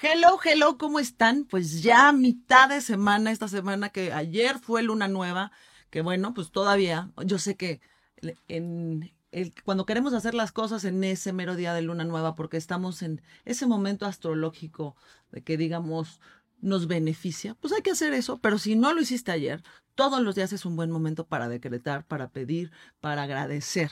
Hello, hello, ¿cómo están? Pues ya mitad de semana, esta semana que ayer fue luna nueva, que bueno, pues todavía, yo sé que cuando queremos hacer las cosas en ese mero día de luna nueva, porque estamos en ese momento astrológico de que digamos nos beneficia, pues hay que hacer eso, pero si no lo hiciste ayer, todos los días es un buen momento para decretar, para pedir, para agradecer.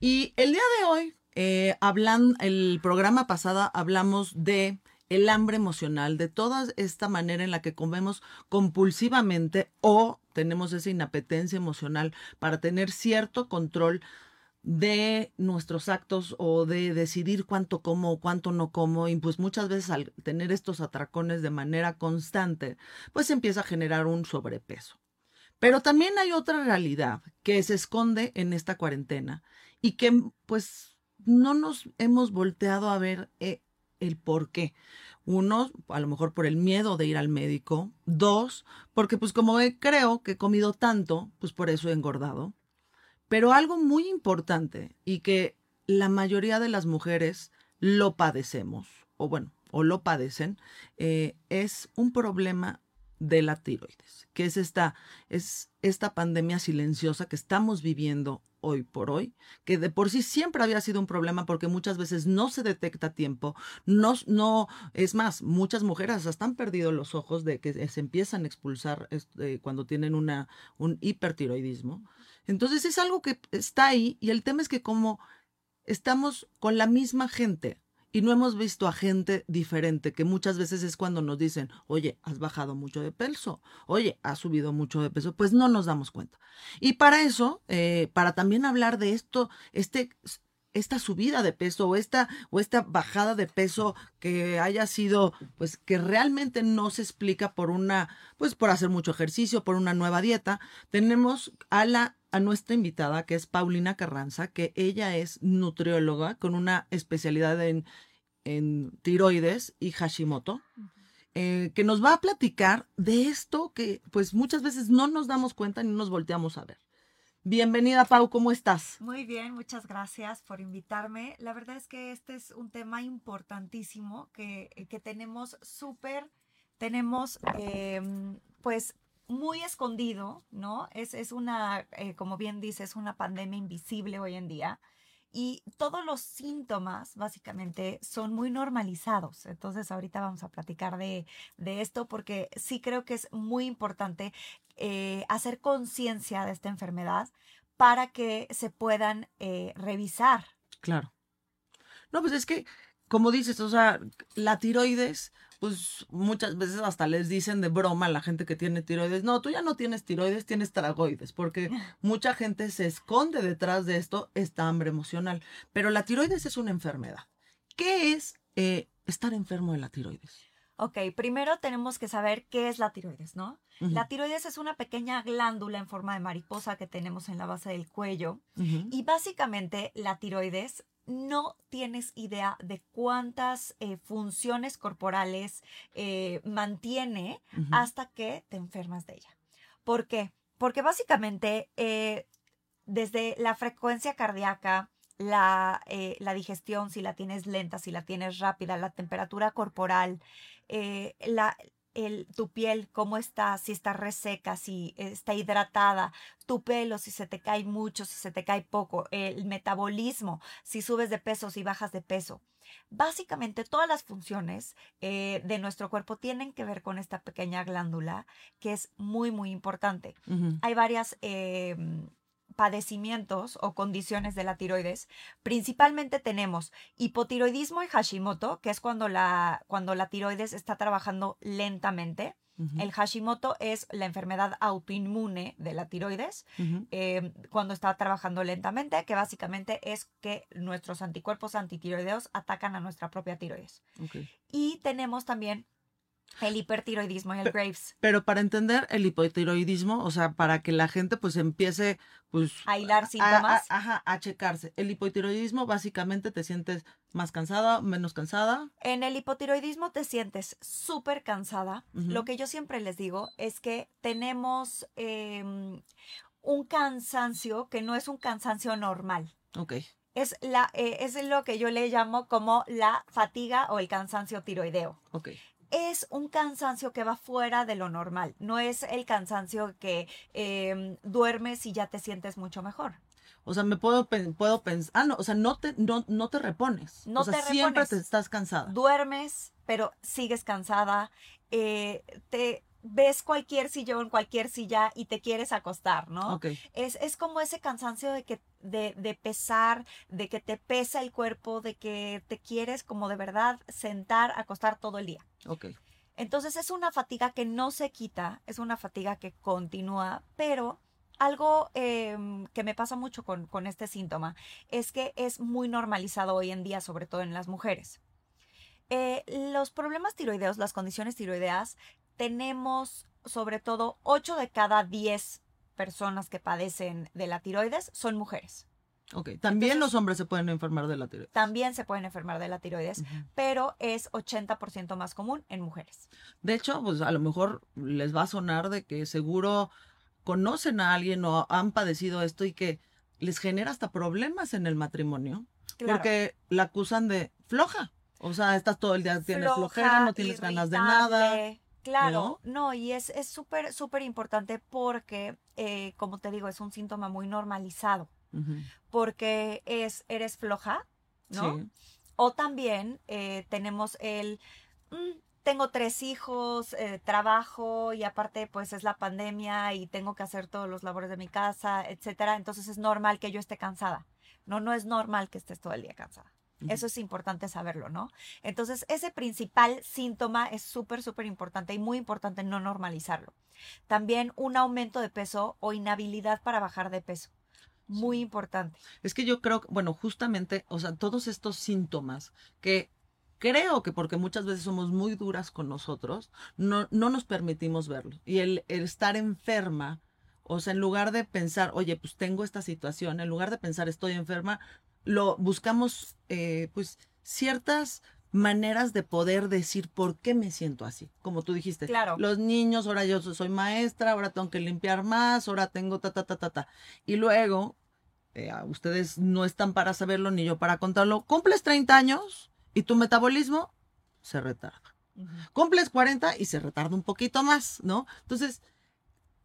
Y el día de hoy, eh, hablan, el programa pasado hablamos de el hambre emocional, de toda esta manera en la que comemos compulsivamente o tenemos esa inapetencia emocional para tener cierto control de nuestros actos o de decidir cuánto como o cuánto no como y pues muchas veces al tener estos atracones de manera constante pues empieza a generar un sobrepeso. Pero también hay otra realidad que se esconde en esta cuarentena y que pues no nos hemos volteado a ver eh, el por qué. Uno, a lo mejor por el miedo de ir al médico. Dos, porque pues como creo que he comido tanto, pues por eso he engordado. Pero algo muy importante y que la mayoría de las mujeres lo padecemos, o bueno, o lo padecen, eh, es un problema de la tiroides, que es esta, es esta pandemia silenciosa que estamos viviendo hoy por hoy, que de por sí siempre había sido un problema porque muchas veces no se detecta a tiempo, no, no, es más, muchas mujeres hasta han perdido los ojos de que se empiezan a expulsar este, cuando tienen una, un hipertiroidismo. Entonces es algo que está ahí y el tema es que como estamos con la misma gente, y no hemos visto a gente diferente, que muchas veces es cuando nos dicen, oye, has bajado mucho de peso, oye, has subido mucho de peso, pues no nos damos cuenta. Y para eso, eh, para también hablar de esto, este esta subida de peso o esta, o esta bajada de peso que haya sido, pues que realmente no se explica por una, pues por hacer mucho ejercicio, por una nueva dieta, tenemos a la a nuestra invitada, que es Paulina Carranza, que ella es nutrióloga con una especialidad en, en tiroides y Hashimoto, eh, que nos va a platicar de esto que pues muchas veces no nos damos cuenta ni nos volteamos a ver. Bienvenida, Pau, ¿cómo estás? Muy bien, muchas gracias por invitarme. La verdad es que este es un tema importantísimo que, que tenemos súper, tenemos em, pues muy escondido, ¿no? Es, es una, eh, como bien dices, una pandemia invisible hoy en día y todos los síntomas básicamente son muy normalizados. Entonces ahorita vamos a platicar de, esto porque sí creo que es muy importante eh, hacer conciencia de esta enfermedad para que se puedan eh, revisar. Claro. No, pues es que, como dices, o sea, la tiroides pues muchas veces hasta les dicen de broma a la gente que tiene tiroides, no, tú ya no tienes tiroides, tienes tragoides, porque mucha gente se esconde detrás de esto, esta hambre emocional. Pero la tiroides es una enfermedad. ¿Qué es eh, estar enfermo de la tiroides? Ok, primero tenemos que saber qué es la tiroides, ¿no? La tiroides es una pequeña glándula en forma de mariposa que tenemos en la base del cuello y básicamente la tiroides no tienes idea de cuántas eh, funciones corporales eh, mantiene hasta que te enfermas de ella. ¿Por qué? Porque básicamente eh, desde la frecuencia cardíaca, la, la, digestión, si la tienes lenta, si la tienes rápida, la temperatura corporal, la, tu piel, cómo está, si está reseca, si está hidratada, tu pelo, si se te cae mucho, si se te cae poco, el metabolismo, si subes de peso, si bajas de peso. Básicamente todas las funciones eh, de nuestro cuerpo tienen que ver con esta pequeña glándula que es muy, muy importante. Hay varias... Em, padecimientos o condiciones de la tiroides, principalmente tenemos hipotiroidismo y Hashimoto, que es cuando la, cuando la tiroides está trabajando lentamente. El Hashimoto es la enfermedad autoinmune de la tiroides, eh, cuando está trabajando lentamente, que básicamente es que nuestros anticuerpos antitiroideos atacan a nuestra propia tiroides. Y tenemos también el hipertiroidismo y el Graves. Pero para entender el hipotiroidismo, o sea, para que la gente pues empiece pues a hilar síntomas. A, ajá, a checarse. El hipotiroidismo básicamente te sientes más cansada, menos cansada. En el hipotiroidismo te sientes súper cansada. Lo que yo siempre les digo es que tenemos em, un cansancio que no es un cansancio normal. Ok. Es, la, eh, es lo que yo le llamo como la fatiga o el cansancio tiroideo. Ok. Es un cansancio que va fuera de lo normal, no es el cansancio que em, duermes y ya te sientes mucho mejor. O sea, me puedo, puedo pensar, ah, no, o sea, no te, no, no te repones. No o sea, te siempre repones. te estás cansada. Duermes, pero sigues cansada, eh, te ves cualquier sillón, cualquier silla y te quieres acostar, ¿no? Es, es como ese cansancio de que de, de pesar, de que te pesa el cuerpo, de que te quieres como de verdad sentar, acostar todo el día. Ok. Entonces es una fatiga que no se quita, es una fatiga que continúa, pero algo em, que me pasa mucho con, este síntoma es que es muy normalizado hoy en día, sobre todo en las mujeres. Eh, los problemas tiroideos, las condiciones tiroideas, tenemos sobre todo 8 de cada 10 personas que padecen de la tiroides son mujeres. Ok. También Entonces- los hombres se pueden enfermar de la tiroides. También se pueden enfermar de la tiroides, pero es 80% más común en mujeres. De hecho, pues a lo mejor les va a sonar de que seguro conocen a alguien o han padecido esto y que les genera hasta problemas en el matrimonio. Claro. Porque la acusan de floja. O sea, estás todo el día, tienes Floja, flojera, no tienes ganas de nada. Claro, no, y es es súper, súper importante porque, eh, como te digo, es un síntoma muy normalizado, Ujú. Porque es, eres floja, ¿no? Sí. O también eh, tenemos el, "Mm, tengo tres hijos, eh, trabajo y aparte pues es la pandemia y tengo que hacer todos los labores de mi casa, etcétera. Entonces es normal que yo esté cansada. No, no es normal que estés todo el día cansada. Eso es importante saberlo, ¿no? Entonces, ese principal síntoma es súper, súper importante y muy importante no normalizarlo. También un aumento de peso o inhabilidad para bajar de peso. Muy importante. Es que yo creo, que, bueno, justamente, o sea, todos estos síntomas que creo que porque muchas veces somos muy duras con nosotros, no, no nos permitimos verlo. Y el, el estar enferma, o sea, en lugar de pensar, oye, pues tengo esta situación, en lugar de pensar estoy enferma, lo buscamos, eh, pues, ciertas maneras de poder decir por qué me siento así, como tú dijiste. Claro. Los niños, ahora yo soy maestra, ahora tengo que limpiar más, ahora tengo ta, ta, ta, ta, ta. Y luego, eh, ustedes no están para saberlo ni yo para contarlo, cumples 30 años y tu metabolismo se retarda. Cumples 40 y se retarda un poquito más, ¿no? Entonces,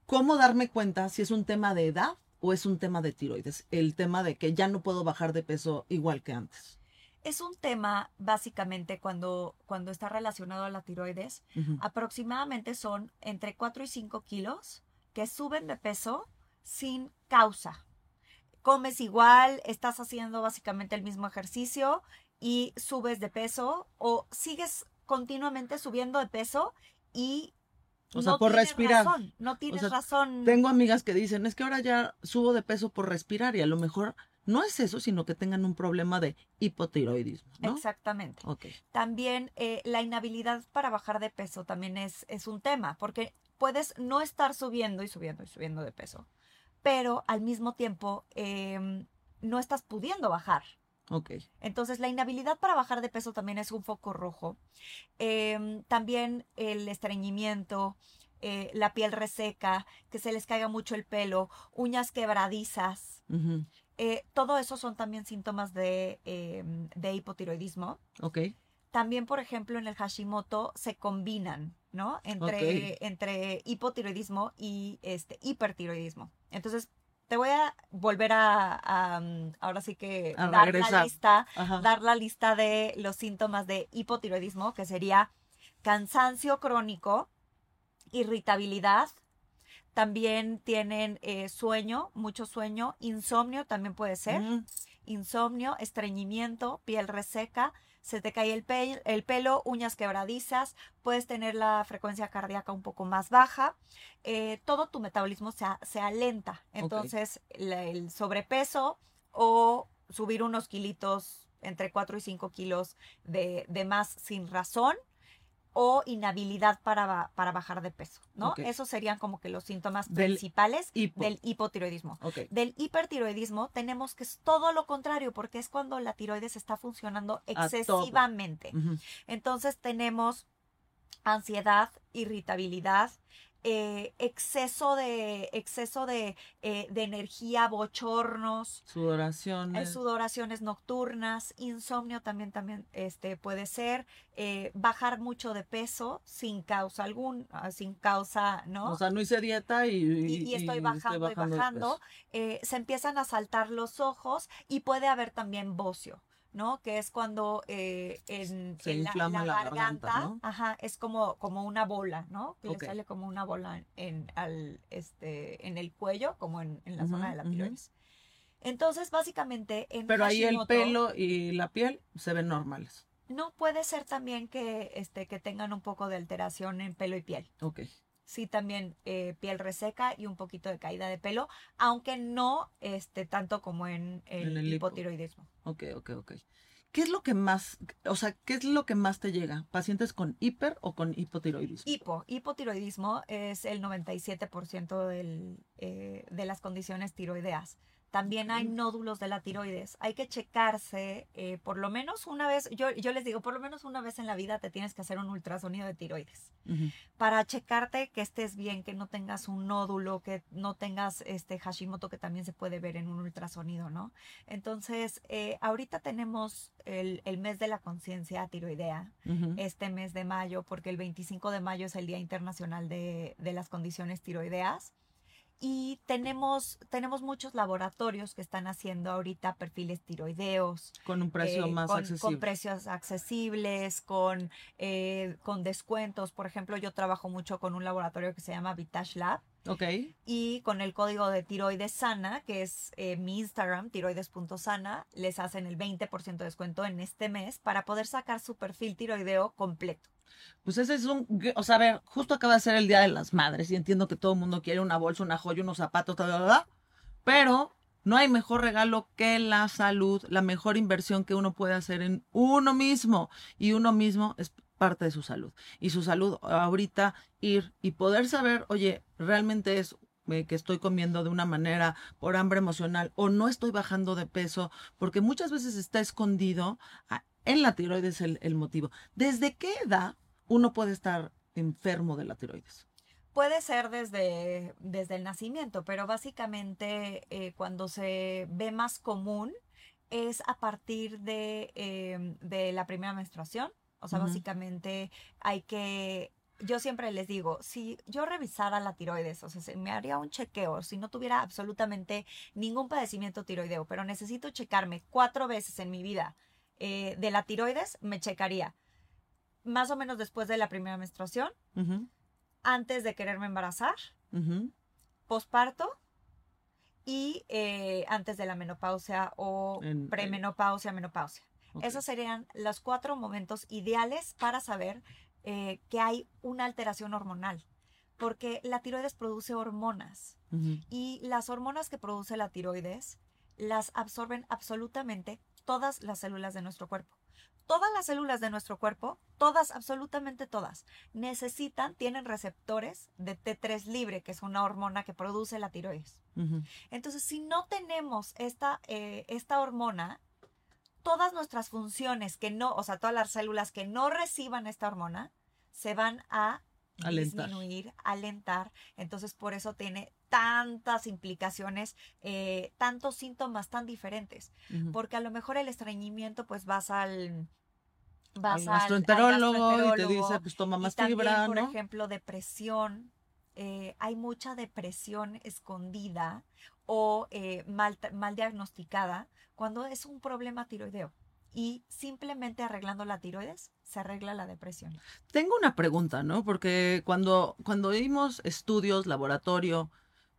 ¿cómo darme cuenta si es un tema de edad o es un tema de tiroides? El tema de que ya no puedo bajar de peso igual que antes. Es un tema, básicamente, cuando, cuando está relacionado a la tiroides, aproximadamente son entre 4 y 5 kilos que suben de peso sin causa. Comes igual, estás haciendo básicamente el mismo ejercicio y subes de peso o sigues continuamente subiendo de peso y O sea, no por respirar. razón, no tienes sea, razón. Tengo amigas que dicen, es que ahora ya subo de peso por respirar y a lo mejor no es eso, sino que tengan un problema de hipotiroidismo, ¿no? Exactamente. También eh, la inhabilidad para bajar de peso también es, es un tema, porque puedes no estar subiendo y subiendo y subiendo de peso, pero al mismo tiempo em, no estás pudiendo bajar. Ok. Entonces, la inhabilidad para bajar de peso también es un foco rojo. Em, también el estreñimiento, eh, la piel reseca, que se les caiga mucho el pelo, uñas quebradizas. Eh, todo eso son también síntomas de, em, de hipotiroidismo. Ok. También, por ejemplo, en el Hashimoto se combinan, ¿no? Entre, entre hipotiroidismo y este hipertiroidismo. Entonces, te voy a volver a, a, um, ahora sí que A dar la lista, Ajá. dar la lista de los síntomas de hipotiroidismo, que sería cansancio crónico, irritabilidad, también tienen eh, sueño, mucho sueño, insomnio también puede ser. Mm, insomnio, estreñimiento, piel reseca, se te cae el, pe- el pelo, uñas quebradizas, puedes tener la frecuencia cardíaca un poco más baja, eh, todo tu metabolismo se, alenta. Entonces, la- el sobrepeso o subir unos kilitos entre 4 y 5 kilos de, de más sin razón o inhabilidad para, para bajar de peso, ¿no? Esos serían como que los síntomas Del principales hipo. del hipotiroidismo. Del hipertiroidismo tenemos que es todo lo contrario, porque es cuando la tiroides está funcionando excesivamente. Entonces tenemos ansiedad, irritabilidad, eh, exceso de exceso de, eh, de, energía, bochornos, sudoraciones, eh, sudoraciones nocturnas, insomnio también también este puede ser, bajar mucho de peso sin causa algún, ah, sin causa, ¿no? O sea, no hice dieta y, y, estoy, bajando y bajando, se empiezan a saltar los ojos y puede haber también bocio. ¿No? Que es cuando eh, en, la, garganta, ajá, es como, como una bola, ¿no? Que le sale como una bola en, al, este, en el cuello, como en, la zona de la tiroides. Entonces, básicamente, en Pero ahí el pelo y la piel se ven normales. No puede ser también que, este, que tengan un poco de alteración en pelo y piel. Ok. Sí, también eh, piel reseca y un poquito de caída de pelo, aunque no este, tanto como en el, hipotiroidismo. Ok, ok, ok. ¿Qué es lo que más, o sea, qué es lo que más te llega? ¿Pacientes con hiper o con hipotiroidismo? Hipo, hipotiroidismo es el 97% del, eh, de las condiciones tiroideas. También hay nódulos de la tiroides. Hay que checarse eh, por lo menos una vez, yo, yo les digo, por lo menos una vez en la vida te tienes que hacer un ultrasonido de tiroides para checarte que estés bien, que no tengas un nódulo, que no tengas este Hashimoto que también se puede ver en un ultrasonido, ¿no? Entonces, eh, ahorita tenemos el, mes de la conciencia tiroidea, este mes de mayo, porque el 25 de mayo es el Día Internacional de, de las Condiciones Tiroideas y tenemos, tenemos muchos laboratorios que están haciendo ahorita perfiles tiroideos. Con un precio eh, más con, accesible. Con precios accesibles, con, eh, con descuentos. Por ejemplo, yo trabajo mucho con un laboratorio que se llama Vitash Lab. Ok. Y con el código de tiroides sana, que es eh, mi Instagram, tiroides.sana, les hacen el 20% de descuento en este mes para poder sacar su perfil tiroideo completo. Pues ese es un, o sea, a ver, justo acaba de ser el Día de las Madres y entiendo que todo el mundo quiere una bolsa, una joya, unos zapatos, tal, pero no hay mejor regalo que la salud, la mejor inversión que uno puede hacer en uno mismo y uno mismo es parte de su salud. Y su salud ahorita ir y poder saber, oye, realmente es eh, que estoy comiendo de una manera por hambre emocional o no estoy bajando de peso, porque muchas veces está escondido ah, en la tiroides el, el motivo. ¿Desde qué edad uno puede estar enfermo de la tiroides? Puede ser desde, desde el nacimiento, pero básicamente eh, cuando se ve más común es a partir de, em, de la primera menstruación. O sea, básicamente hay que yo siempre les digo, si yo revisara la tiroides, o sea, me haría un chequeo, si no tuviera absolutamente ningún padecimiento tiroideo, pero necesito checarme cuatro veces en mi vida eh, de la tiroides, me checaría más o menos después de la primera menstruación, antes de quererme embarazar, posparto y eh, antes de la menopausia o premenopausia, menopausia. Esos serían los cuatro momentos ideales para saber eh, que hay una alteración hormonal, porque la tiroides produce hormonas y las hormonas que produce la tiroides las absorben absolutamente todas las células de nuestro cuerpo todas las células de nuestro cuerpo, todas, absolutamente todas, necesitan, tienen receptores de T3 libre, que es una hormona que produce la tiroides. Entonces, si no tenemos esta, eh, esta hormona, todas nuestras funciones que no, o sea, todas las células que no reciban esta hormona, se van a disminuir, alentar. Entonces, por eso tiene tantas implicaciones, eh, tantos síntomas tan diferentes. Porque a lo mejor el estreñimiento, pues vas al vas al gastroenterólogo, y te dice, pues toma más fibra, por ejemplo, depresión. Eh, hay mucha depresión escondida o eh, mal, mal diagnosticada cuando es un problema tiroideo. Y simplemente arreglando la tiroides se arregla la depresión. Tengo una pregunta, ¿no? Porque cuando, cuando vimos estudios, laboratorio,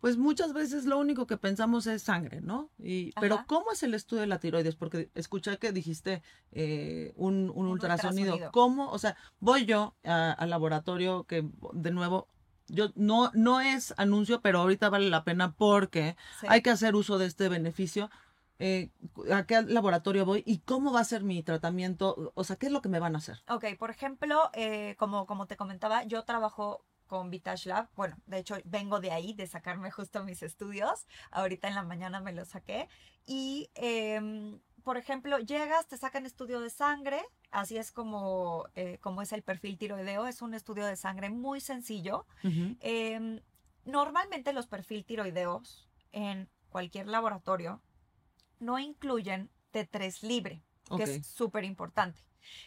pues muchas veces lo único que pensamos es sangre, ¿no? Y, pero ¿cómo es el estudio de la tiroides? Porque escuché que dijiste eh, un, ultrasonido. ¿Cómo? O sea, voy yo al laboratorio que, de nuevo, yo no, no es anuncio, pero ahorita vale la pena porque hay que hacer uso de este beneficio. Eh, ¿A qué laboratorio voy y cómo va a ser mi tratamiento? O sea, ¿qué es lo que me van a hacer? Ok, por ejemplo, eh, como, como te comentaba, yo trabajo con Vitash Lab. Bueno, de hecho vengo de ahí, de sacarme justo mis estudios. Ahorita en la mañana me los saqué. Y, em, por ejemplo, llegas, te sacan estudio de sangre, Así es como, eh, como es el perfil tiroideo. Es un estudio de sangre muy sencillo. Em, normalmente los perfil tiroideos en cualquier laboratorio no incluyen T3 libre, que es súper importante.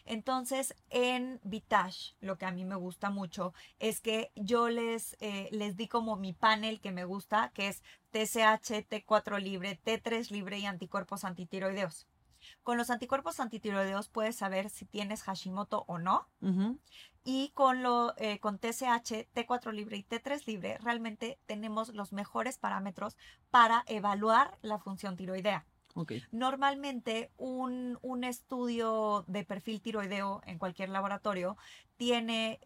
Entonces, en Vitash, lo que a mí me gusta mucho es que yo les, eh, les di como mi panel que me gusta, que es TSH, T4 libre, T3 libre y anticuerpos antitiroideos. Con los anticuerpos antitiroideos puedes saber si tienes Hashimoto o no. Y con, lo, eh, con TSH, T4 libre y T3 libre, realmente tenemos los mejores parámetros para evaluar la función tiroidea. Normalmente un, estudio de perfil tiroideo en cualquier laboratorio tiene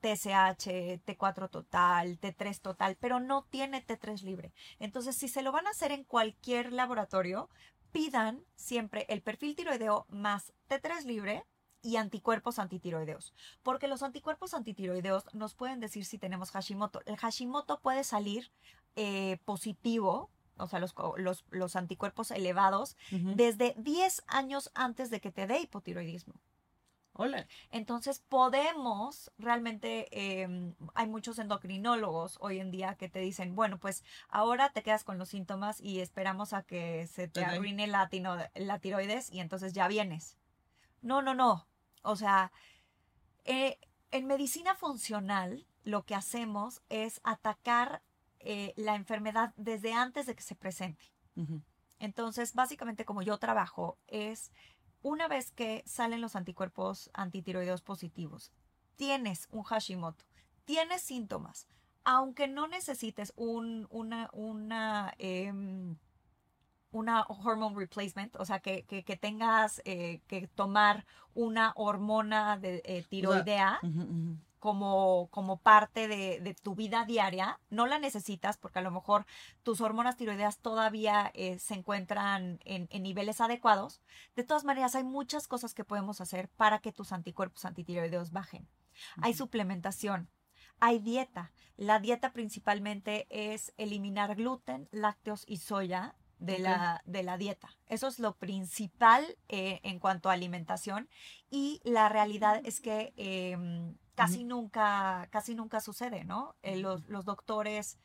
TSH, em, T4 total, T3 total, pero no tiene T3 libre. Entonces, si se lo van a hacer en cualquier laboratorio, pidan siempre el perfil tiroideo más T3 libre y anticuerpos antitiroideos. Porque los anticuerpos antitiroideos nos pueden decir si tenemos Hashimoto. El Hashimoto puede salir eh, positivo o sea, los, los, anticuerpos elevados, desde 10 años antes de que te dé hipotiroidismo. Hola. Entonces podemos, realmente em, hay muchos endocrinólogos hoy en día que te dicen, bueno, pues ahora te quedas con los síntomas y esperamos a que se te arruine la, la tiroides y entonces ya vienes. No, no, no. O sea, eh, en medicina funcional lo que hacemos es atacar eh, la enfermedad desde antes de que se presente. Entonces, básicamente como yo trabajo es una vez que salen los anticuerpos antitiroideos positivos, tienes un Hashimoto, tienes síntomas, aunque no necesites un, una, una, em, una hormone replacement, o sea, que, tengas eh, que tomar una hormona de eh, tiroidea como, como parte de, tu vida diaria, no la necesitas porque a lo mejor tus hormonas tiroideas todavía eh, se encuentran en, niveles adecuados. De todas maneras, hay muchas cosas que podemos hacer para que tus anticuerpos antitiroideos bajen. Hay suplementación, hay dieta. La dieta principalmente es eliminar gluten, lácteos y soya de, la, de la dieta. Eso es lo principal eh, en cuanto a alimentación. Y la realidad es que em, casi nunca, casi nunca sucede, ¿no? Eh, los, los, doctores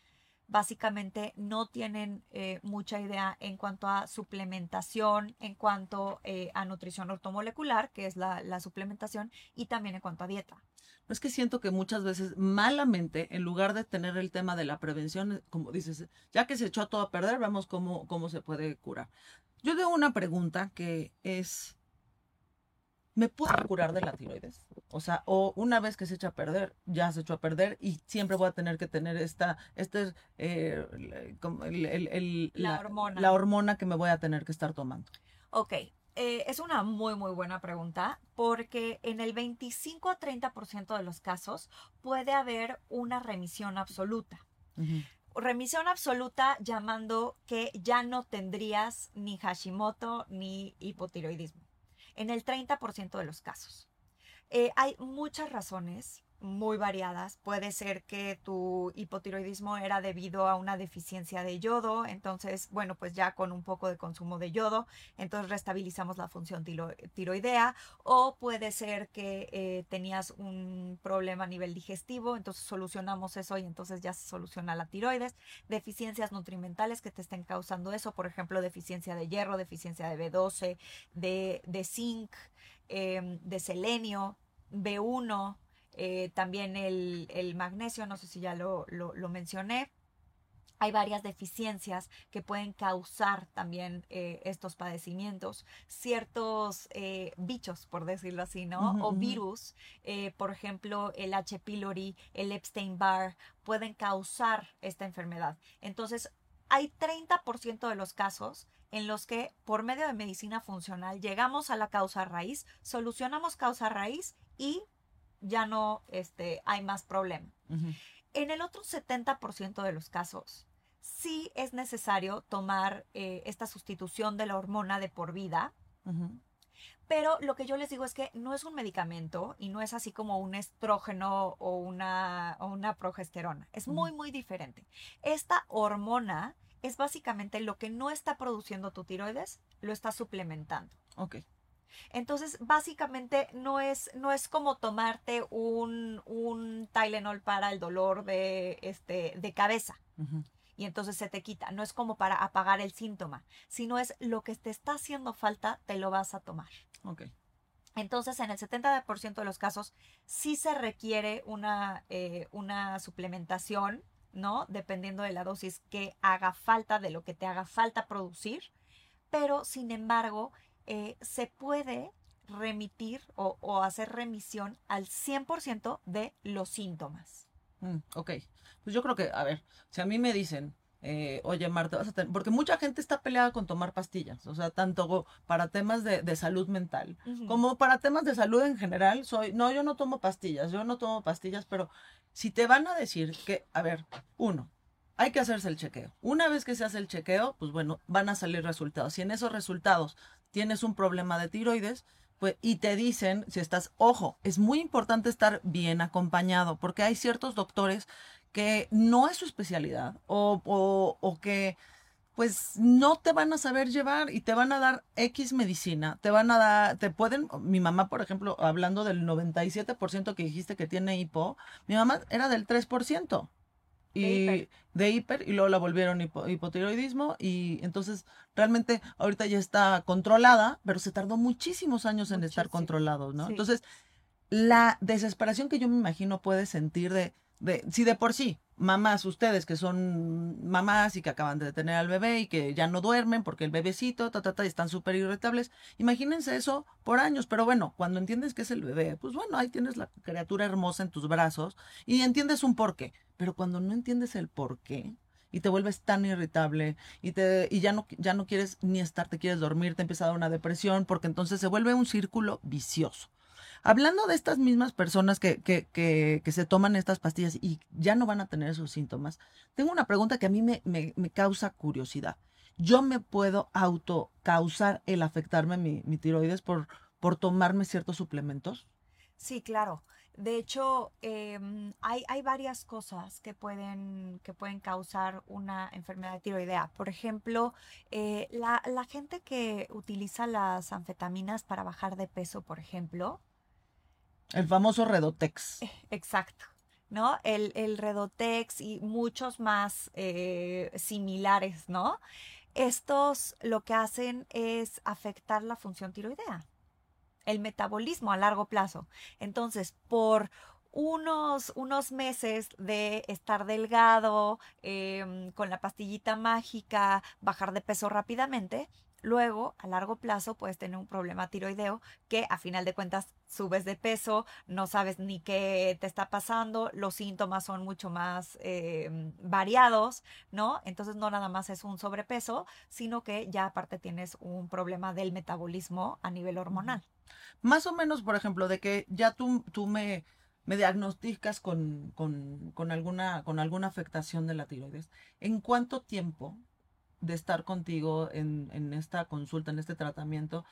básicamente no tienen eh, mucha idea en cuanto a suplementación, en cuanto eh, a nutrición ortomolecular, que es la, la, suplementación, y también en cuanto a dieta. Es que siento que muchas veces malamente, en lugar de tener el tema de la prevención, como dices, ya que se echó todo a perder, vemos cómo, cómo se puede curar. Yo tengo una pregunta que es, ¿me puedo curar de la tiroides? O sea, o una vez que se echa a perder, ya se echó a perder y siempre voy a tener que tener esta, este, eh, el, la, hormona. la hormona que me voy a tener que estar tomando. Ok, eh, es una muy, muy buena pregunta porque en el 25 a 30% de los casos puede haber una remisión absoluta. Remisión absoluta llamando que ya no tendrías ni Hashimoto ni hipotiroidismo. En el 30% de los casos. Eh, hay muchas razones muy variadas. Puede ser que tu hipotiroidismo era debido a una deficiencia de yodo, entonces, bueno, pues ya con un poco de consumo de yodo, entonces restabilizamos la función tiroidea, o puede ser que eh, tenías un problema a nivel digestivo, entonces solucionamos eso y entonces ya se soluciona la tiroides. Deficiencias nutrimentales que te estén causando eso, por ejemplo, deficiencia de hierro, deficiencia de B12, de, de zinc, em, de selenio, B1, eh, también el, magnesio, no sé si ya lo, mencioné. Hay varias deficiencias que pueden causar también eh, estos padecimientos. Ciertos eh, bichos, por decirlo así, ¿no? o virus, por ejemplo, el H. pylori, el Epstein-Barr, pueden causar esta enfermedad. Entonces, hay 30% de los casos en los que por medio de medicina funcional llegamos a la causa raíz, solucionamos causa raíz y ya no este, hay más problema. En el otro 70% de los casos, sí es necesario tomar eh, esta sustitución de la hormona de por vida. Pero lo que yo les digo es que no es un medicamento y no es así como un estrógeno o una, una progesterona. Es muy, muy diferente. Esta hormona es básicamente lo que no está produciendo tu tiroides, lo está suplementando. Ok. Entonces, básicamente no es, no es como tomarte un, un Tylenol para el dolor de, este, de cabeza. Y entonces se te quita. No es como para apagar el síntoma, sino es lo que te está haciendo falta, te lo vas a tomar. Ok. Entonces, en el 70% de los casos sí se requiere una, eh, una suplementación, ¿no? Dependiendo de la dosis que haga falta, de lo que te haga falta producir. Pero, sin embargo, eh, se puede remitir o, hacer remisión al 100% de los síntomas. Mm, ok, pues yo creo que, a ver, si a mí me dicen, eh, oye Marta, vas a tener, porque mucha gente está peleada con tomar pastillas, o sea, tanto para temas de, salud mental como para temas de salud en general, soy, no, yo no tomo pastillas, yo no tomo pastillas, pero si te van a decir que, a ver, uno, hay que hacerse el chequeo. Una vez que se hace el chequeo, pues bueno, van a salir resultados. Si en esos resultados tienes un problema de tiroides, pues, y te dicen si estás, ojo, es muy importante estar bien acompañado, porque hay ciertos doctores que no es su especialidad o, o, que pues no te van a saber llevar y te van a dar X medicina, te van a dar, te pueden, mi mamá, por ejemplo, hablando del 97% que dijiste que tiene hipo, mi mamá era del 3% y de hiper. y luego la volvieron hipotiroidismo y entonces realmente ahorita ya está controlada, pero se tardó muchísimos años en estar controlado, ¿no? Entonces, la desesperación que yo me imagino puede sentir de, de, si de por sí, mamás, ustedes que son mamás y que acaban de tener al bebé y que ya no duermen porque el bebecito, ta, ta, ta, están súper irritables, imagínense eso por años, pero bueno, cuando entiendes que es el bebé, pues bueno, ahí tienes la criatura hermosa en tus brazos y entiendes un porqué, pero cuando no entiendes el porqué, y te vuelves tan irritable y te y ya no ya no quieres ni estar, te quieres dormir, te empieza a dar una depresión porque entonces se vuelve un círculo vicioso. Hablando de estas mismas personas que, que, que, se toman estas pastillas y ya no van a tener esos síntomas, tengo una pregunta que a mí me, me, causa curiosidad. ¿Yo me puedo auto causar el afectarme mi, mi tiroides por, por tomarme ciertos suplementos? Sí, claro. De hecho, em, hay, hay, varias cosas que pueden, que pueden causar una enfermedad tiroidea. Por ejemplo, eh, la, la, gente que utiliza las anfetaminas para bajar de peso, por ejemplo, el famoso Redotex. Exacto. ¿no? El, el Redotex y muchos más eh, similares, ¿no? Estos lo que hacen es afectar la función tiroidea, el metabolismo a largo plazo. Entonces, por unos, unos meses de estar delgado, em, con la pastillita mágica, bajar de peso rápidamente, Luego, a largo plazo, puedes tener un problema tiroideo que a final de cuentas subes de peso, no sabes ni qué te está pasando, los síntomas son mucho más em, variados, ¿no? Entonces no nada más es un sobrepeso, sino que ya aparte tienes un problema del metabolismo a nivel hormonal. Más o menos, por ejemplo, de que ya tú, tú me, me diagnosticas con, con, alguna, con alguna afectación de la tiroides. ¿En cuánto tiempo de estar contigo en, en, esta consulta, en este tratamiento,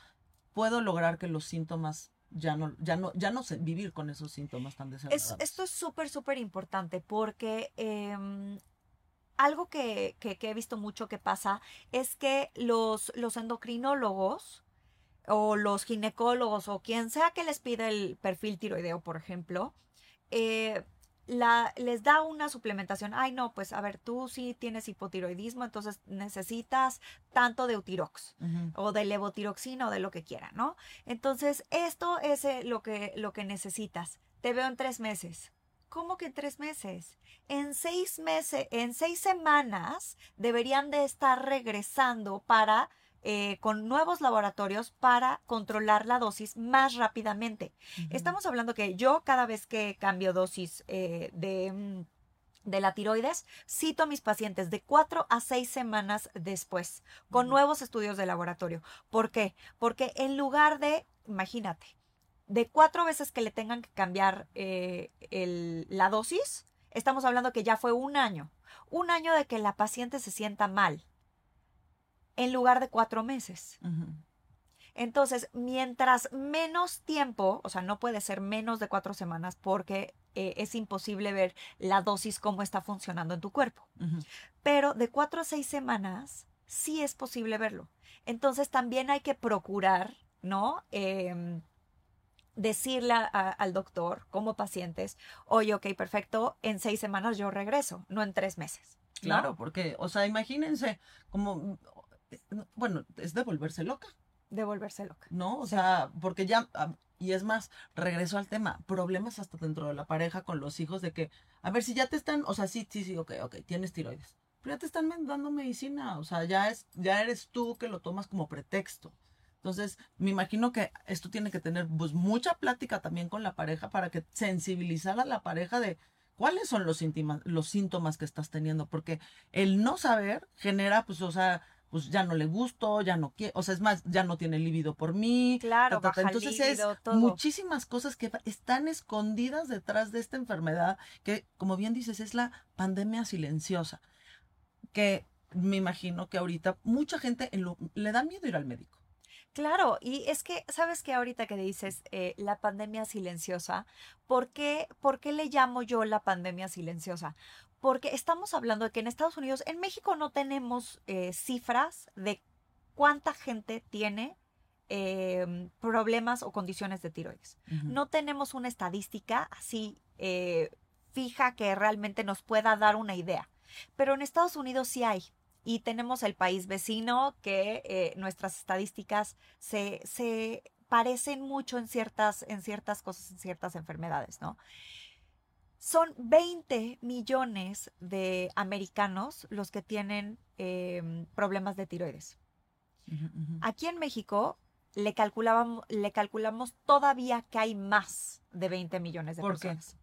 puedo lograr que los síntomas ya no, ya no, ya no sé vivir con esos síntomas tan desagradables. esto es súper, súper importante porque em, algo que, que, he visto mucho que pasa es que los, los endocrinólogos o los ginecólogos o quien sea que les pida el perfil tiroideo, por ejemplo, eh, la, les da una suplementación. Ay, no, pues a ver, tú sí tienes hipotiroidismo, entonces necesitas tanto de Eutirox o de levotiroxina o de lo que quiera, ¿no? Entonces, esto es eh, lo que, lo que necesitas. Te veo en tres meses. ¿Cómo que en tres meses? En seis meses, en seis semanas deberían de estar regresando para eh, con nuevos laboratorios para controlar la dosis más rápidamente. Estamos hablando que yo cada vez que cambio dosis eh, de mm, de la tiroides, cito a mis pacientes de cuatro a seis semanas después, con nuevos estudios de laboratorio. ¿Por qué? Porque en lugar de, imagínate, de cuatro veces que le tengan que cambiar eh, la dosis, estamos hablando que ya fue un año. Un año de que la paciente se sienta mal, en lugar de cuatro meses. Entonces, mientras menos tiempo, o sea, no puede ser menos de cuatro semanas porque eh, es imposible ver la dosis cómo está funcionando en tu cuerpo. Pero de cuatro a seis semanas sí es posible verlo. Entonces, también hay que procurar ¿no? Em, decirle al doctor como pacientes, oye, ok, perfecto, en seis semanas yo regreso, no en tres meses. Claro, porque, o sea, imagínense, como, bueno, es de volverse loca. De volverse loca. ¿No? O sea, porque ya, y es más, regreso al tema, problemas hasta dentro de la pareja con los hijos de que, a ver, si ya te están, o sea, sí, sí, sí, ok, ok, tienes tiroides, pero ya te están dando medicina, o sea, ya, es, ya eres tú que lo tomas como pretexto. Entonces, me imagino que esto tiene que tener pues, mucha plática también con la pareja para que sensibilizar a la pareja de cuáles son los, los síntomas que estás teniendo, porque el no saber genera, pues, o sea, pues ya no le gusto, ya no quiere, o sea, es más, ya no tiene libido por mí. Claro, entonces es muchísimas cosas que están escondidas detrás de esta enfermedad, que como bien dices, es la pandemia silenciosa, que me imagino que ahorita mucha gente le da miedo ir al médico. Claro, y es que, ¿sabes qué ahorita que dices eh, la pandemia silenciosa? ¿por qué, ¿Por qué le llamo yo la pandemia silenciosa? Porque estamos hablando de que en Estados Unidos, en México no tenemos eh, cifras de cuánta gente tiene em, problemas o condiciones de tiroides. No tenemos una estadística así eh, fija que realmente nos pueda dar una idea. Pero en Estados Unidos sí hay y tenemos el país vecino que eh, nuestras estadísticas se, se, parecen mucho en ciertas, en ciertas cosas, en ciertas enfermedades, ¿no? Son 20 millones de americanos los que tienen em, problemas de tiroides. Aquí en México le, calculábamos, le calculamos todavía que hay más de 20 millones de personas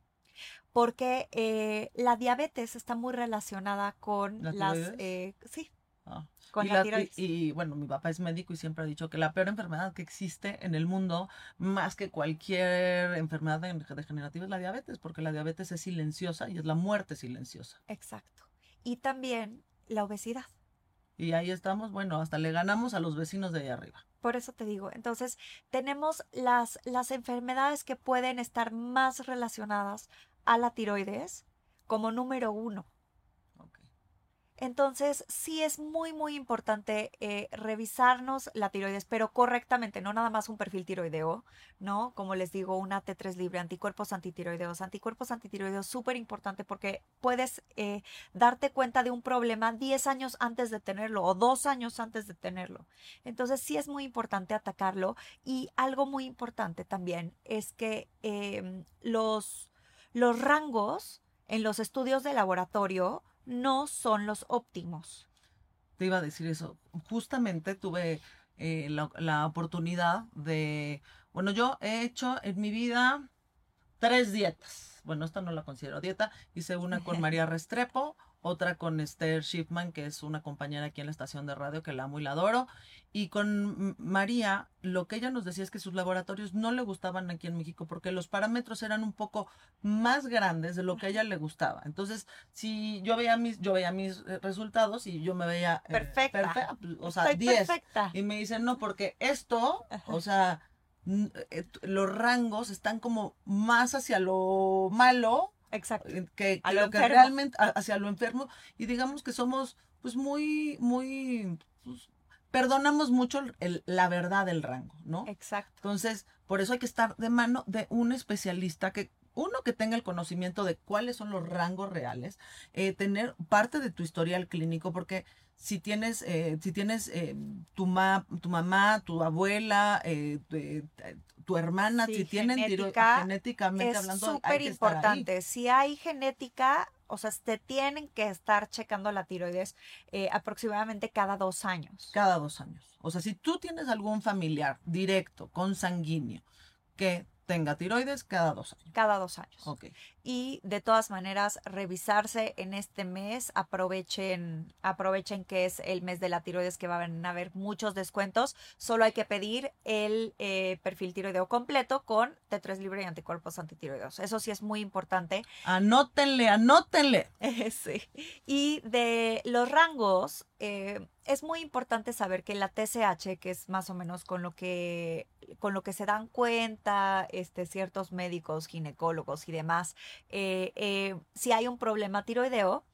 porque eh, la diabetes está muy relacionada con las... Eh, sí. Ah. Con la, tiroides. Y, bueno, mi papá es médico y siempre ha dicho que la peor enfermedad que existe en el mundo, más que cualquier enfermedad degenerativa, es la diabetes, porque la diabetes es silenciosa y es la muerte silenciosa. Exacto. Y también la obesidad. Y ahí estamos, bueno, hasta le ganamos a los vecinos de ahí arriba. Por eso te digo, entonces tenemos las, las enfermedades que pueden estar más relacionadas a la tiroides como número uno. Entonces, sí es muy, muy importante eh, revisarnos la tiroides, pero correctamente, no nada más un perfil tiroideo, ¿no? Como les digo, una T3 libre, anticuerpos antitiroideos. Anticuerpos antitiroideos, súper importante porque puedes eh, darte cuenta de un problema 10 años antes de tenerlo o dos años antes de tenerlo. Entonces, sí es muy importante atacarlo. Y algo muy importante también es que em, los los rangos en los estudios de laboratorio no son los óptimos. Te iba a decir eso. Justamente tuve eh, la, oportunidad de, bueno, yo he hecho en mi vida tres dietas. Bueno, esta no la considero dieta. Hice una con María Restrepo, otra con Esther Shipman, que es una compañera aquí en la estación de radio que la amo y la adoro. Y con María, lo que ella nos decía es que sus laboratorios no le gustaban aquí en México porque los parámetros eran un poco más grandes de lo que a ella le gustaba. Entonces, si yo veía mis, yo veía mis eh, resultados y yo me veía eh, perfecta, o sea, 10. Y me dicen, no, porque esto, o sea, eh, los rangos están como más hacia lo malo Exacto. Eh, que, lo que realmente hacia lo enfermo y digamos que somos pues muy, muy, pues, perdonamos mucho la verdad del rango, ¿no? Exacto. Entonces, por eso hay que estar de mano de un especialista que uno que tenga el conocimiento de cuáles son los rangos reales, eh, tener parte de tu historial clínico, porque si tienes, eh, si tienes tu, ma, tu mamá, tu abuela, tu hermana, si tienen genética, genéticamente es súper importante. Si hay genética, o sea, te tienen que estar checando la tiroides eh, aproximadamente cada dos años. Cada dos años. O sea, si tú tienes algún familiar directo, consanguíneo, que tenga tiroides cada dos años. Cada dos años. Ok. Y de todas maneras, revisarse en este mes. Aprovechen, aprovechen que es el mes de la tiroides que van a haber muchos descuentos. Solo hay que pedir el eh, perfil tiroideo completo con T3 libre y anticuerpos antitiroideos. Eso sí es muy importante. Anótenle, anótenle. sí. Y de los rangos, eh, es muy importante saber que la TSH, que es más o menos con lo que, con lo que se dan cuenta este, ciertos médicos, ginecólogos y demás, eh, eh, si hay un problema tiroideo,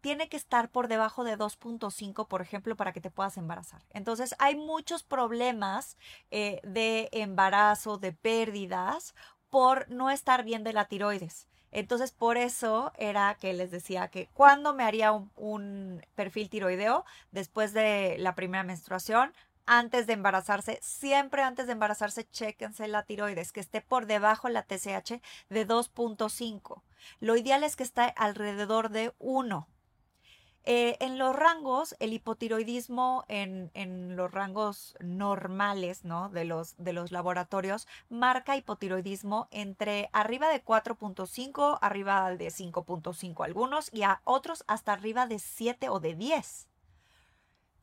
tiene que estar por debajo de 2.5, por ejemplo, para que te puedas embarazar. Entonces, hay muchos problemas eh, de embarazo, de pérdidas, por no estar bien de la tiroides. Entonces, por eso era que les decía que cuando me haría un, perfil tiroideo, después de la primera menstruación, antes de embarazarse, siempre antes de embarazarse, chéquense la tiroides, que esté por debajo la TSH de 2.5. Lo ideal es que esté alrededor de 1. Eh, en los rangos, el hipotiroidismo en, los rangos normales ¿no? de, los, de los laboratorios marca hipotiroidismo entre arriba de 4.5, arriba de 5.5 algunos y a otros hasta arriba de 7 o de 10.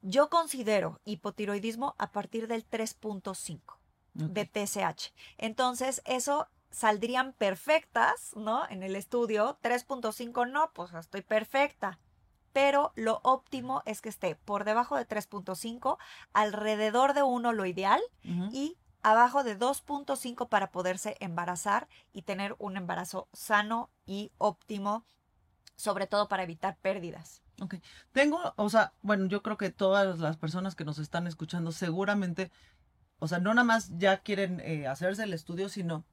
Yo considero hipotiroidismo a partir del 3.5 de TSH. Entonces, eso saldrían perfectas, ¿no? En el estudio, 3.5 no, pues estoy perfecta pero lo óptimo es que esté por debajo de 3.5, alrededor de 1 lo ideal y abajo de 2.5 para poderse embarazar y tener un embarazo sano y óptimo, sobre todo para evitar pérdidas. Ok. Tengo, o sea, bueno, yo creo que todas las personas que nos están escuchando seguramente, o sea, no nada más ya quieren eh, hacerse el estudio, sino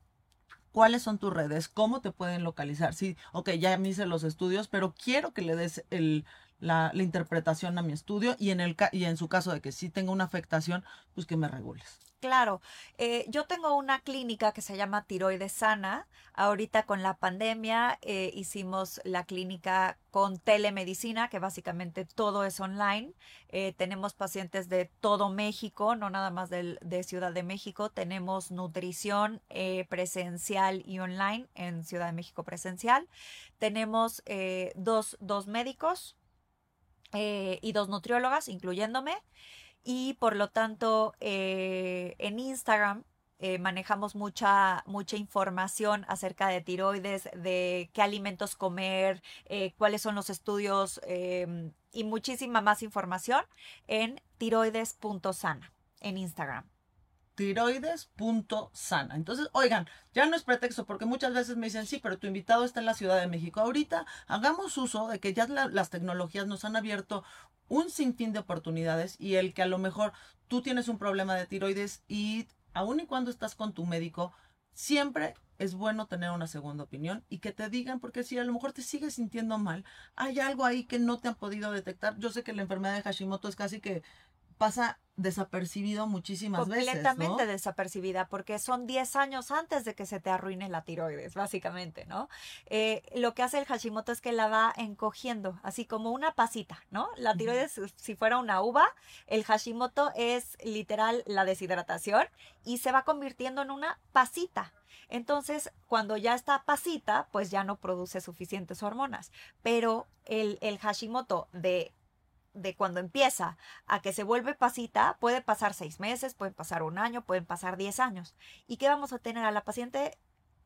cuáles son tus redes, cómo te pueden localizar. Sí, ok, ya me hice los estudios, pero quiero que le des el, la, interpretación a mi estudio y en, el, y en su caso de que sí tenga una afectación, pues que me regules. Claro, eh, yo tengo una clínica que se llama Tiroides Sana. Ahorita con la pandemia eh, hicimos la clínica con telemedicina, que básicamente todo es online. Eh, tenemos pacientes de todo México, no nada más de Ciudad de México. Tenemos nutrición presencial y online en Ciudad de México presencial. Tenemos dos, dos médicos y dos nutriólogas, incluyéndome y por lo tanto eh, en Instagram eh, manejamos mucha, mucha información acerca de tiroides, de qué alimentos comer, eh, cuáles son los estudios em, y muchísima más información en tiroides.sana en Instagram tiroides.sana. Entonces, oigan, ya no es pretexto porque muchas veces me dicen, sí, pero tu invitado está en la Ciudad de México. Ahorita hagamos uso de que ya las tecnologías nos han abierto un sinfín de oportunidades y el que a lo mejor tú tienes un problema de tiroides y aun y cuando estás con tu médico, siempre es bueno tener una segunda opinión y que te digan, porque si a lo mejor te sigues sintiendo mal, hay algo ahí que no te han podido detectar. Yo sé que la enfermedad de Hashimoto es casi que pasa desapercibido muchísimas veces. Completamente desapercibida, porque son 10 años antes de que se te arruine la tiroides, básicamente, ¿no? Eh, lo que hace el Hashimoto es que la va encogiendo, así como una pasita, ¿no? La tiroides, si fuera una uva, el Hashimoto es literal la deshidratación y se va convirtiendo en una pasita. Entonces, cuando ya está pasita, pues ya no produce suficientes hormonas. Pero el, el Hashimoto de de cuando empieza a que se vuelve pasita, puede pasar seis meses, pueden pasar un año, pueden pasar diez años. ¿Y qué vamos a tener a la paciente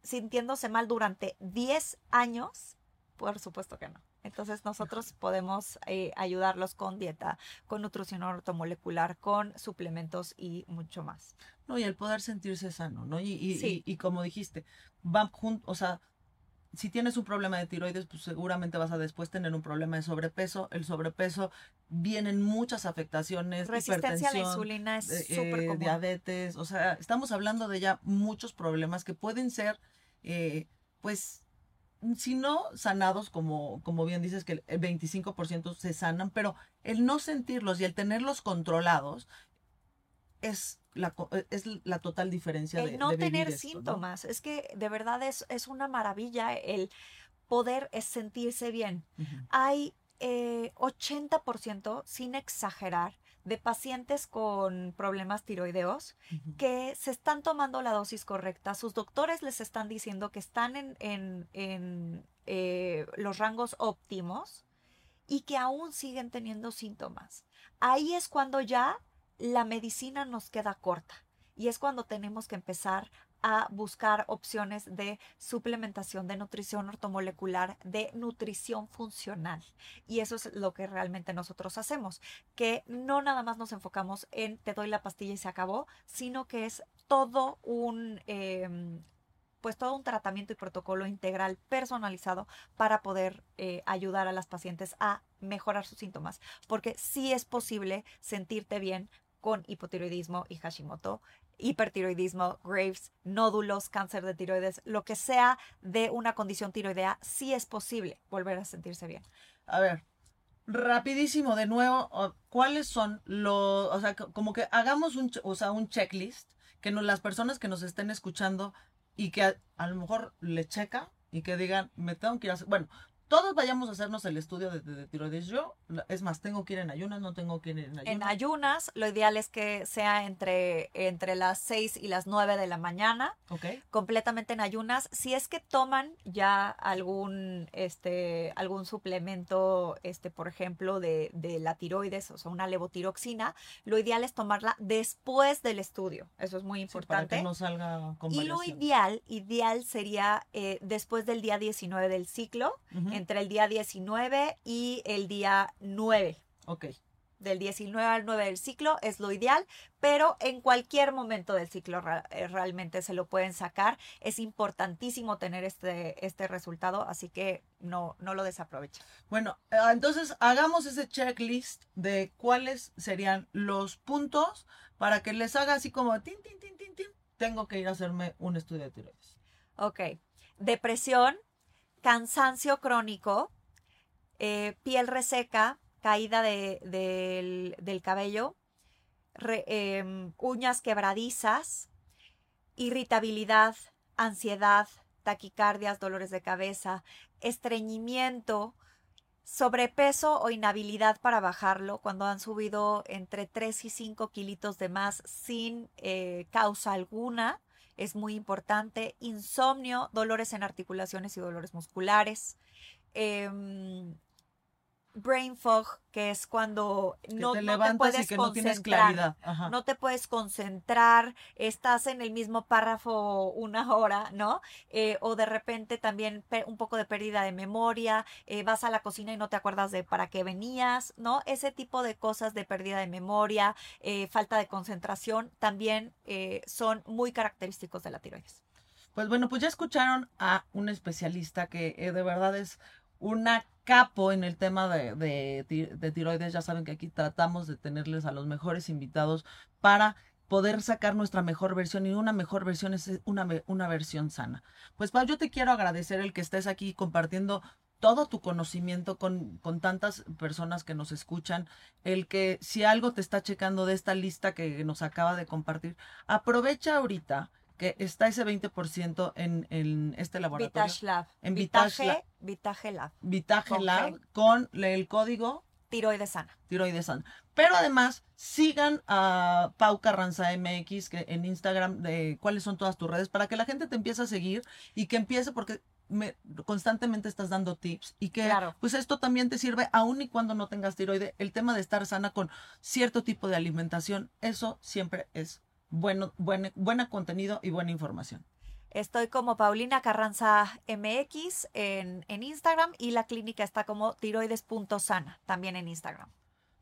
sintiéndose mal durante diez años? Por supuesto que no. Entonces nosotros podemos eh, ayudarlos con dieta, con nutrición ortomolecular, con suplementos y mucho más. No, y el poder sentirse sano, ¿no? Y, y, y, como dijiste, van juntos, o sea, si tienes un problema de tiroides, pues seguramente vas a después tener un problema de sobrepeso. El sobrepeso vienen muchas afectaciones, Resistencia a la insulina es eh, súper común. diabetes, o sea, estamos hablando de ya muchos problemas que pueden ser, eh, pues, si no sanados, como, como bien dices, que el 25% se sanan, pero el no sentirlos y el tenerlos controlados es la, eh, es la total diferencia el no tener síntomas. Es que de verdad es, es una maravilla el poder sentirse bien. Hay 80%, eh, sin exagerar, de pacientes con problemas tiroideos que se están tomando la dosis correcta. Sus doctores les están diciendo que están en, en, en eh, los rangos óptimos y que aún siguen teniendo síntomas. Ahí es cuando ya la medicina nos queda corta y es cuando tenemos que empezar a buscar opciones de suplementación, de nutrición ortomolecular, de nutrición funcional. Y eso es lo que realmente nosotros hacemos, que no nada más nos enfocamos en te doy la pastilla y se acabó, sino que es todo un... Em, pues todo un tratamiento y protocolo integral personalizado para poder eh, ayudar a las pacientes a mejorar sus síntomas, porque sí es posible sentirte bien con hipotiroidismo y Hashimoto, hipertiroidismo, Graves, nódulos, cáncer de tiroides, lo que sea de una condición tiroidea, sí es posible volver a sentirse bien. A ver, rapidísimo de nuevo, ¿cuáles son los, o sea, como que hagamos un, o sea, un checklist que las personas que nos estén escuchando y que a, lo mejor le checa y que digan, me tengo que ir a bueno, todos vayamos a hacernos el estudio de, tiroides. Yo, es más, tengo que ir en ayunas, no tengo que ir en ayunas. En ayunas, lo ideal es que sea entre, entre las 6 y las 9 de la mañana. Ok. Completamente en ayunas. Si es que toman ya algún, este, algún suplemento, este, por ejemplo, de, de la tiroides, o sea, una levotiroxina, lo ideal es tomarla después del estudio. Eso es muy importante. para que no salga con Y lo ideal, ideal sería eh, después del día 19 del ciclo entre el día 19 y el día 9. Ok. Del 19 al 9 del ciclo es lo ideal, pero en cualquier momento del ciclo eh, realmente se lo pueden sacar. Es importantísimo tener este, este resultado, así que no, no lo desaprovechen. Bueno, eh, entonces hagamos ese checklist de cuáles serían los puntos para que les haga así como tin, tin, tin, tin, tin, tengo que ir a hacerme un estudio de tiroides. Ok. Depresión, cansancio crónico, eh, piel reseca, caída del, cabello, em, uñas quebradizas, irritabilidad, ansiedad, taquicardias, dolores de cabeza, estreñimiento, sobrepeso o inhabilidad para bajarlo cuando han subido entre 3 y 5 kilitos de más sin eh, causa alguna es muy importante. Insomnio, dolores en articulaciones y dolores musculares. Em, brain fog, que es cuando no, te, puedes que no tienes claridad. No te puedes concentrar, estás en el mismo párrafo una hora, ¿no? Eh, o de repente también un poco de pérdida de memoria, eh, vas a la cocina y no te acuerdas de para qué venías, ¿no? Ese tipo de cosas de pérdida de memoria, eh, falta de concentración, también son muy característicos de la tiroides. Pues bueno, pues ya escucharon a un especialista que de verdad es una capo en el tema de, de, tiroides. Ya saben que aquí tratamos de tenerles a los mejores invitados para poder sacar nuestra mejor versión y una mejor versión es una, una versión sana. Pues Pau, yo te quiero agradecer el que estés aquí compartiendo todo tu conocimiento con, con, tantas personas que nos escuchan, el que si algo te está checando de esta lista que nos acaba de compartir, aprovecha ahorita que está ese 20% en, en este laboratorio. Vitash Lab. En Vitaje. Vitaje Lab. Vitaje Lab con el código tiroides sana. Tiroides sana. Pero además, sigan a Pau Carranza MX que en Instagram de cuáles son todas tus redes para que la gente te empiece a seguir y que empiece porque me, constantemente estás dando tips y que pues esto también te sirve aun y cuando no tengas tiroide, el tema de estar sana con cierto tipo de alimentación, eso siempre es bueno, buen, buena contenido y buena información. Estoy como Paulina Carranza MX en, en Instagram y la clínica está como tiroides.sana también en Instagram.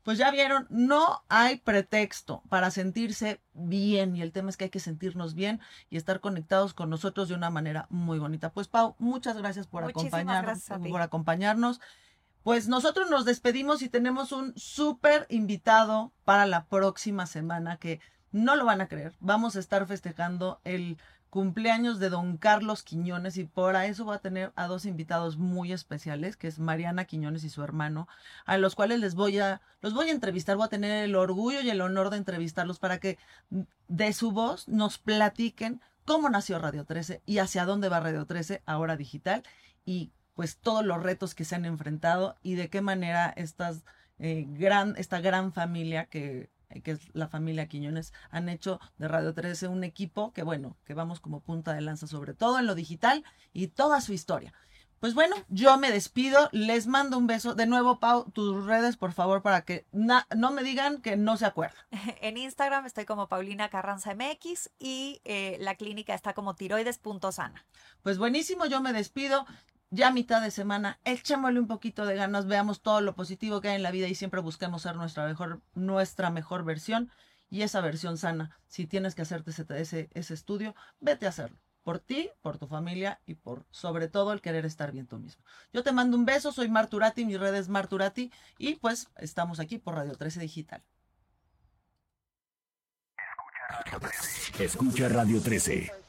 Pues ya vieron, no hay pretexto para sentirse bien y el tema es que hay que sentirnos bien y estar conectados con nosotros de una manera muy bonita. Pues Pau, muchas gracias por acompañarnos, por acompañarnos. Pues nosotros nos despedimos y tenemos un súper invitado para la próxima semana que no lo van a creer. Vamos a estar festejando el cumpleaños de don Carlos Quiñones y por eso voy a tener a dos invitados muy especiales, que es Mariana Quiñones y su hermano, a los cuales les voy a los voy a entrevistar, voy a tener el orgullo y el honor de entrevistarlos para que de su voz nos platiquen cómo nació Radio 13 y hacia dónde va Radio 13 ahora digital y pues todos los retos que se han enfrentado y de qué manera estas eh, gran esta gran familia que que es la familia Quiñones, han hecho de Radio 13 un equipo que, bueno, que vamos como punta de lanza sobre todo en lo digital y toda su historia. Pues bueno, yo me despido, les mando un beso. De nuevo, Pau, tus redes, por favor, para que no me digan que no se acuerdan. En Instagram estoy como Paulina Carranza MX y eh, la clínica está como tiroides.sana. Pues buenísimo, yo me despido ya mitad de semana, echémosle un poquito de ganas, veamos todo lo positivo que hay en la vida y siempre busquemos ser nuestra mejor, nuestra mejor versión y esa versión sana. Si tienes que hacerte ese, ese, estudio, vete a hacerlo. Por ti, por tu familia y por sobre todo el querer estar bien tú mismo. Yo te mando un beso, soy Marturati, mi red es Marturati y pues estamos aquí por Radio 13 Digital. Escucha Radio 13. Escucha Radio 13.